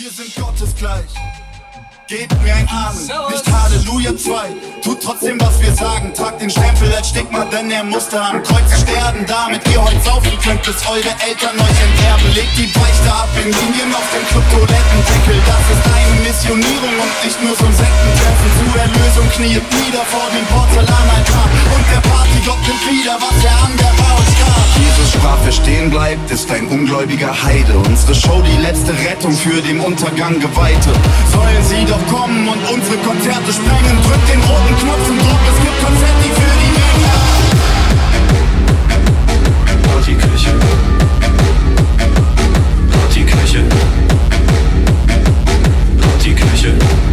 Wir sind Gottes gleich. Gebt mir ein Amen, nicht Halleluja 2. Tut trotzdem, was wir sagen. Tragt den Stempel als Stigma, denn er musste am Kreuz sterben. Damit ihr heute saufen könnt, bis eure Eltern euch enterben. Legt die Beichte ab in Linien auf dem Kryptolettendeckel. Das ist deine Missionierung und nicht nur zum Sektentreffen. Zu Erlösung kniet nieder vor dem Porzellanaltar. Und der Partygott nimmt wieder, was er an der Baus gab. Jesus sprach, wer stehen bleibt, ist ein ungläubiger Heide. Unsere Show, die letzte Rettung für den Untergang Geweihte. Sollen sie doch kommen und unsere Konzerte sprengen. Drück den roten Knopf und Druck, es gibt Konfetti für die Menge. Partyküche. Partyküche. Partyküche.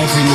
every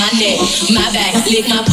and my crack.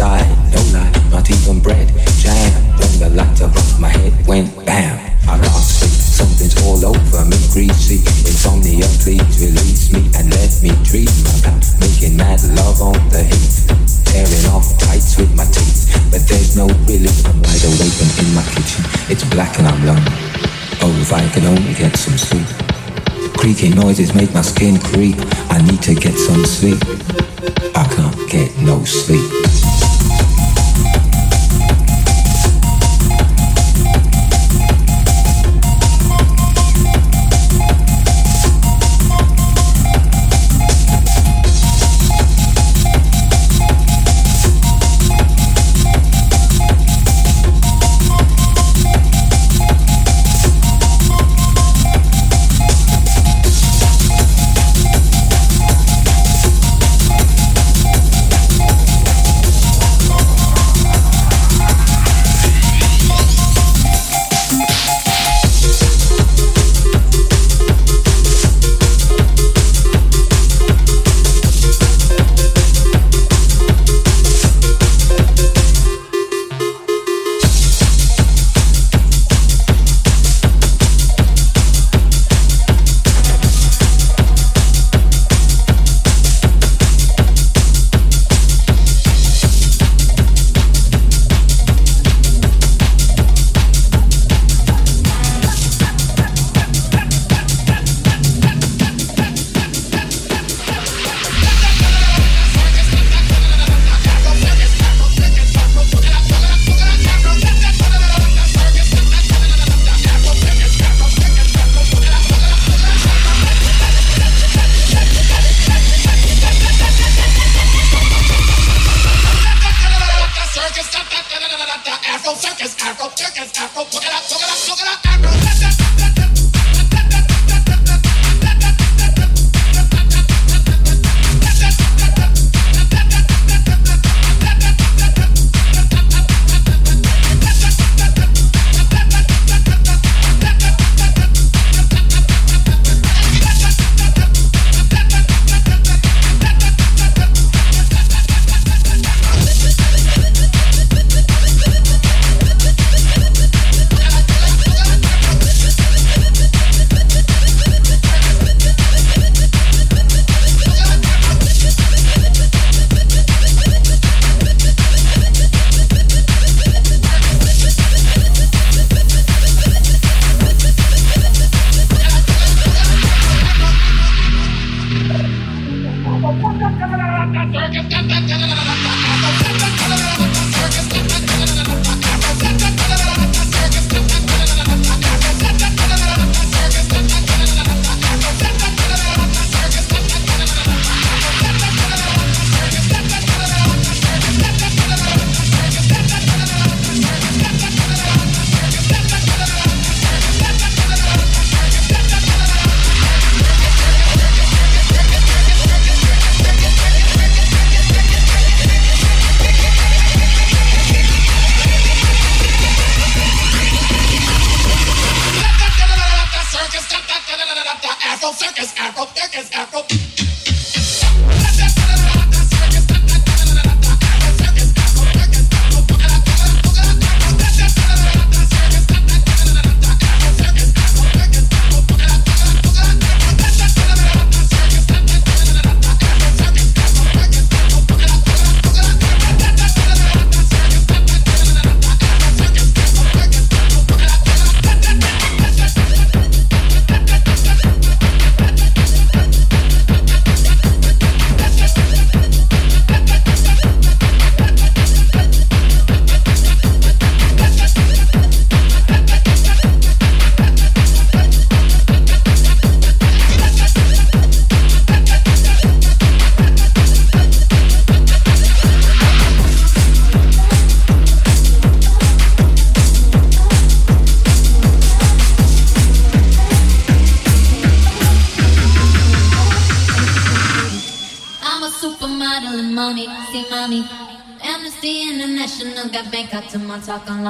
side, no light, not even bread. Jam, when the light above my head went bam. I can't sleep, something's all over me, greasy. Insomnia, please release me and let me dream about making mad love on the heat, Tearing off tights with my teeth, but there's no relief. I'm wide awake and in my kitchen, it's black and I'm lonely. Oh, if I can only get some sleep. Creaking noises make my skin creep. I need to get some sleep. I can't get no sleep.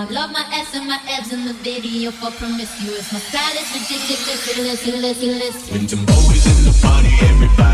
my love, my ass, and my abs in the video for promiscuous. My style is ridiculous, listen, listen, listen. When Jumbo is in the party, everybody.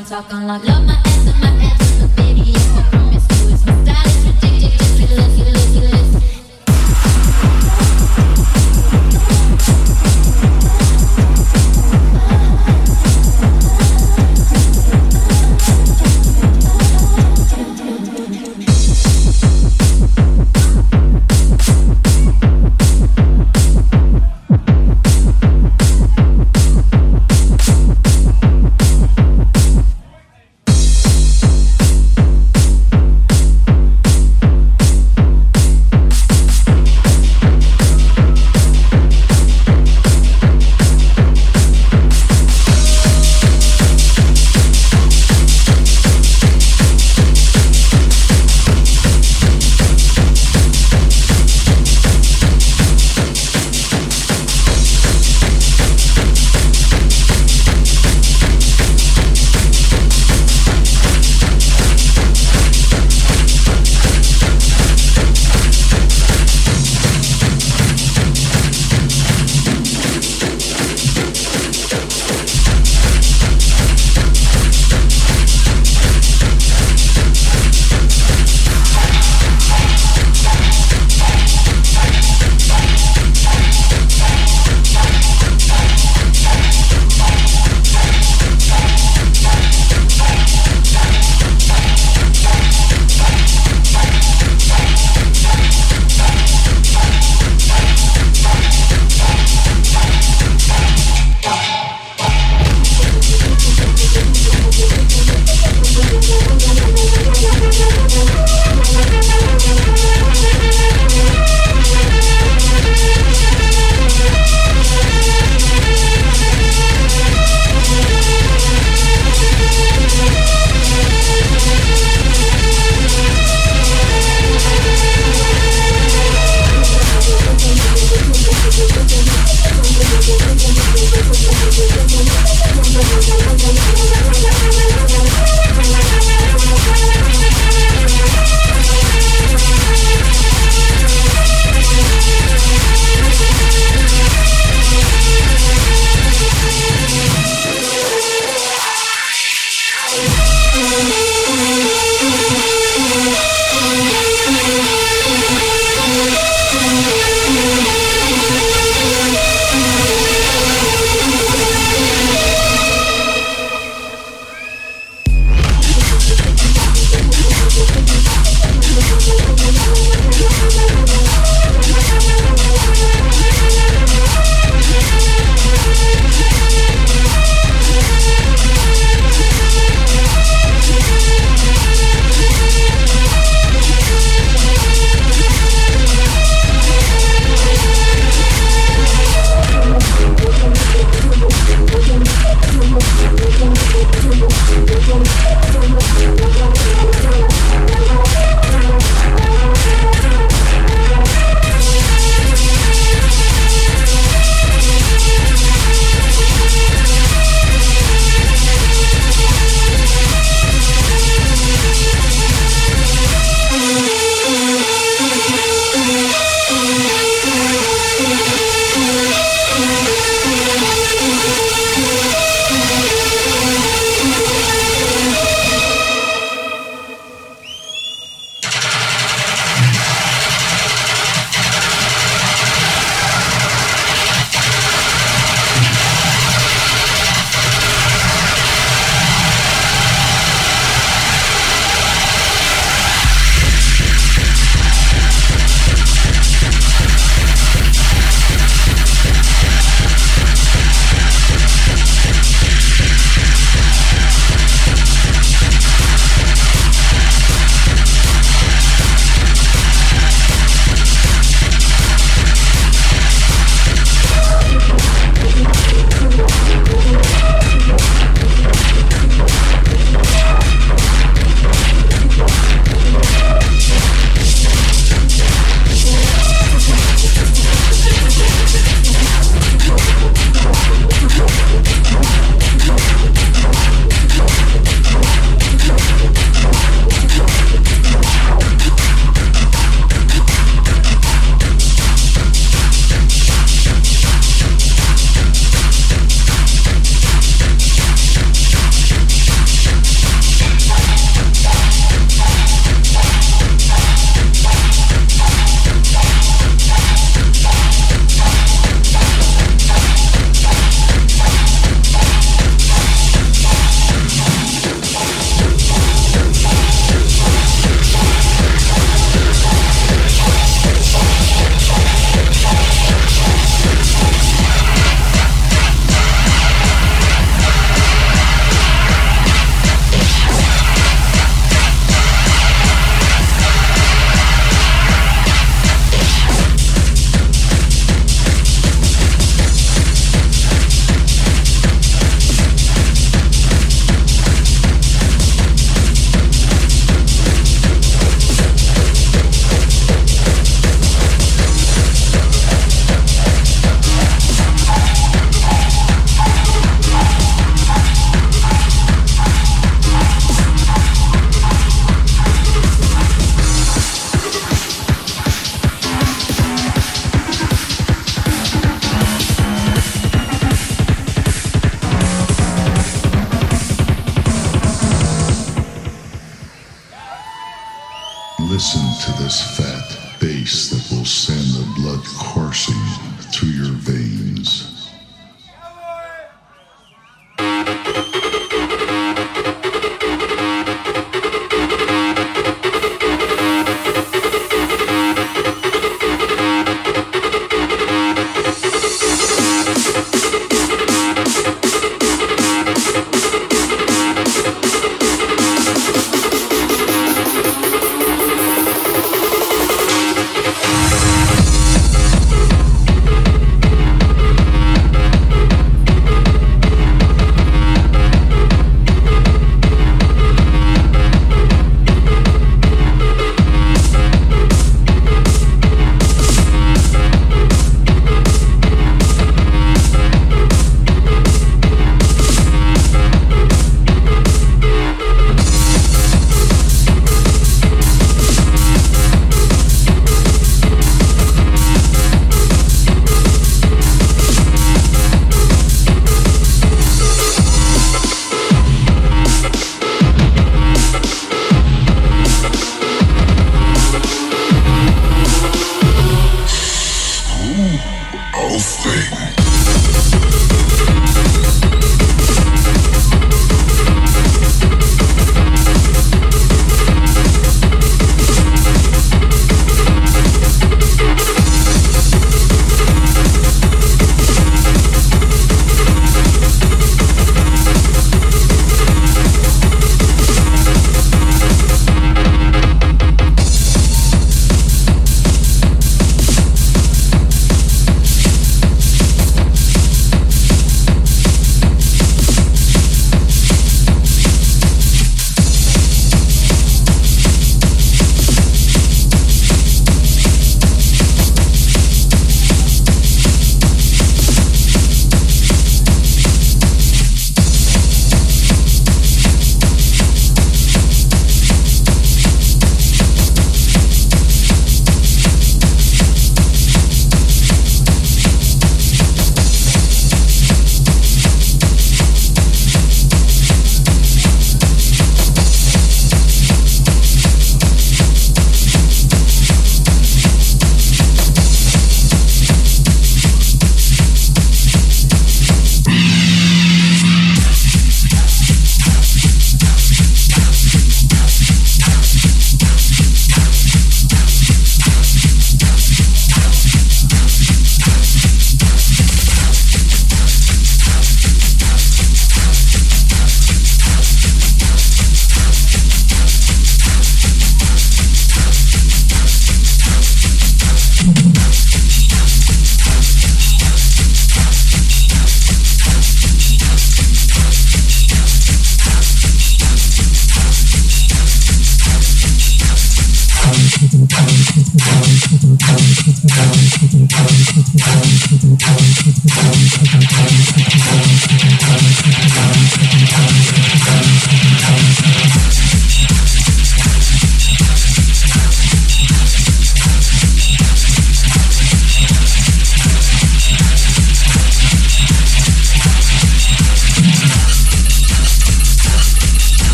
on talking like love.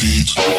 beat.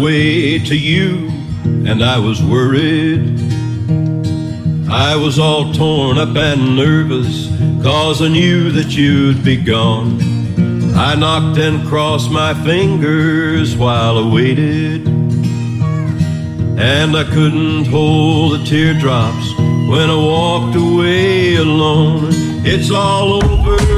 way to you, and I was worried. I was all torn up and nervous, cause I knew that you'd be gone. I knocked and crossed my fingers while I waited. And I couldn't hold the teardrops when I walked away alone. It's all over.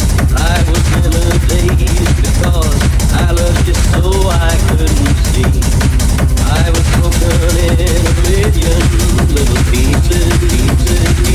turn in oblivion, little pieces, pieces.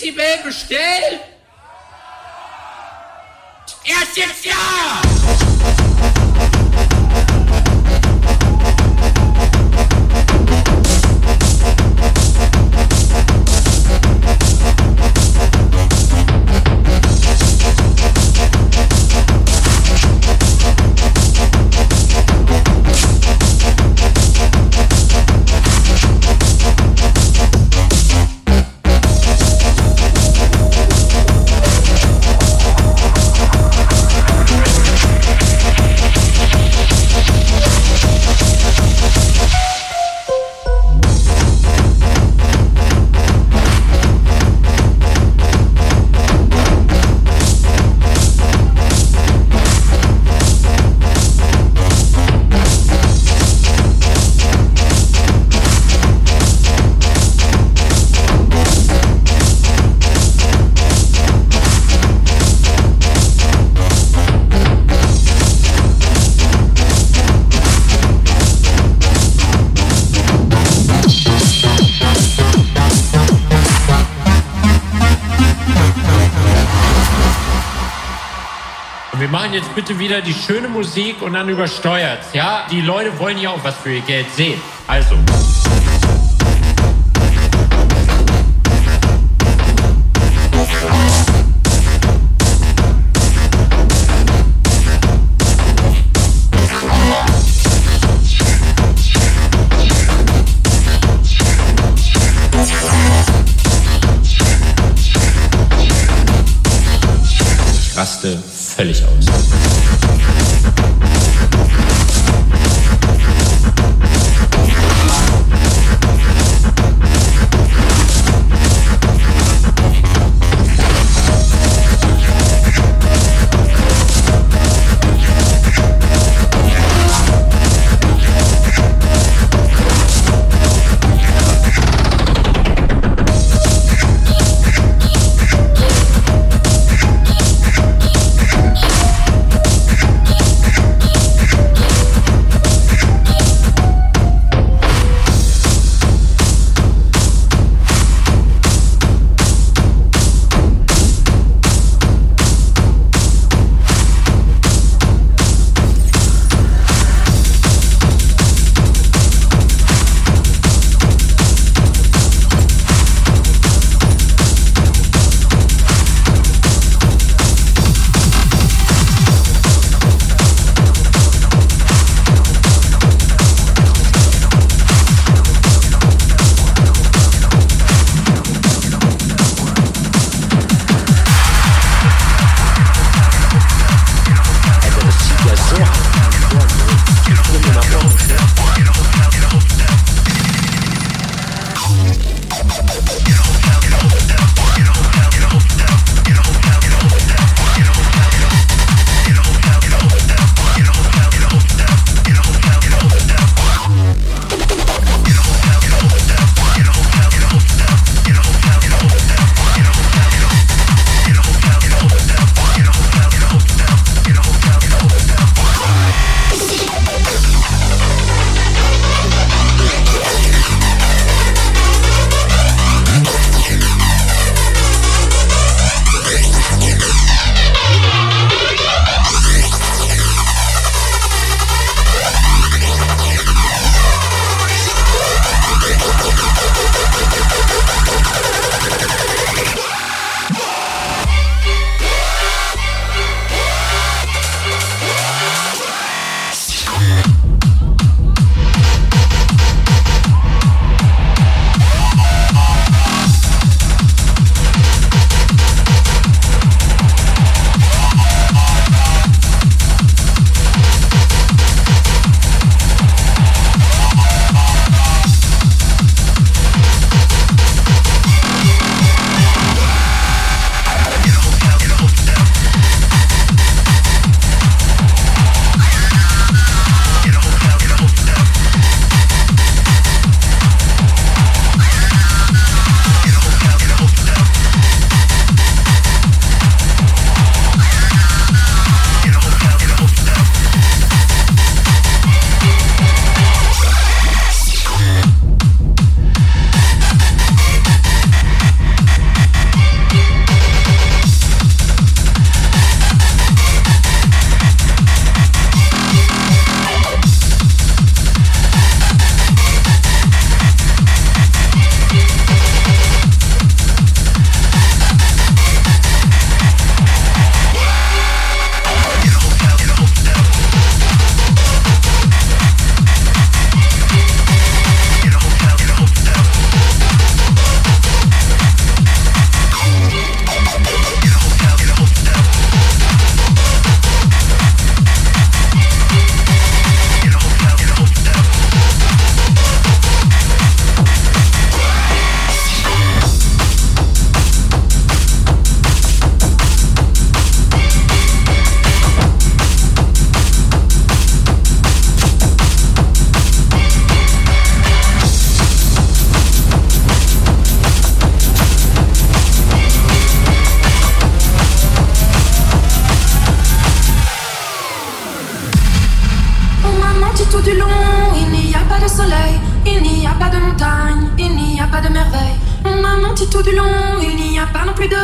Decibel bestellt? Erst jetzt ja! wieder die schöne Musik und dann übersteuert's. Ja, die Leute wollen ja auch was für ihr Geld sehen. Also.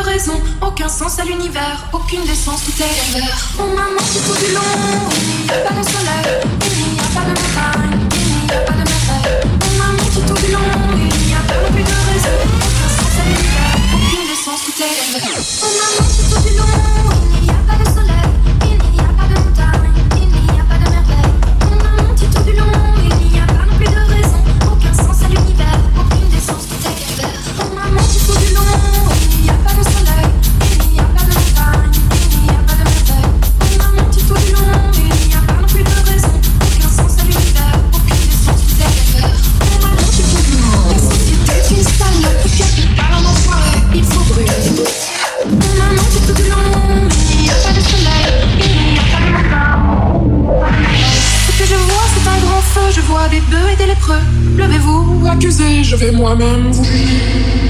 Raison. Aucun sens à l'univers, aucune décence, tout est vert. On m'a menti tout du long, il n'y a pas de soleil, il n'y a pas de montagne, il n'y a pas de mer. On m'a menti tout du long, il n'y a pas plus de raison. Aucun sens à l'univers, aucune décence, tout est vert. On m'a menti tout du long, bœufs et des lépreux. Levez-vous, accusez, je vais moi-même vous Thank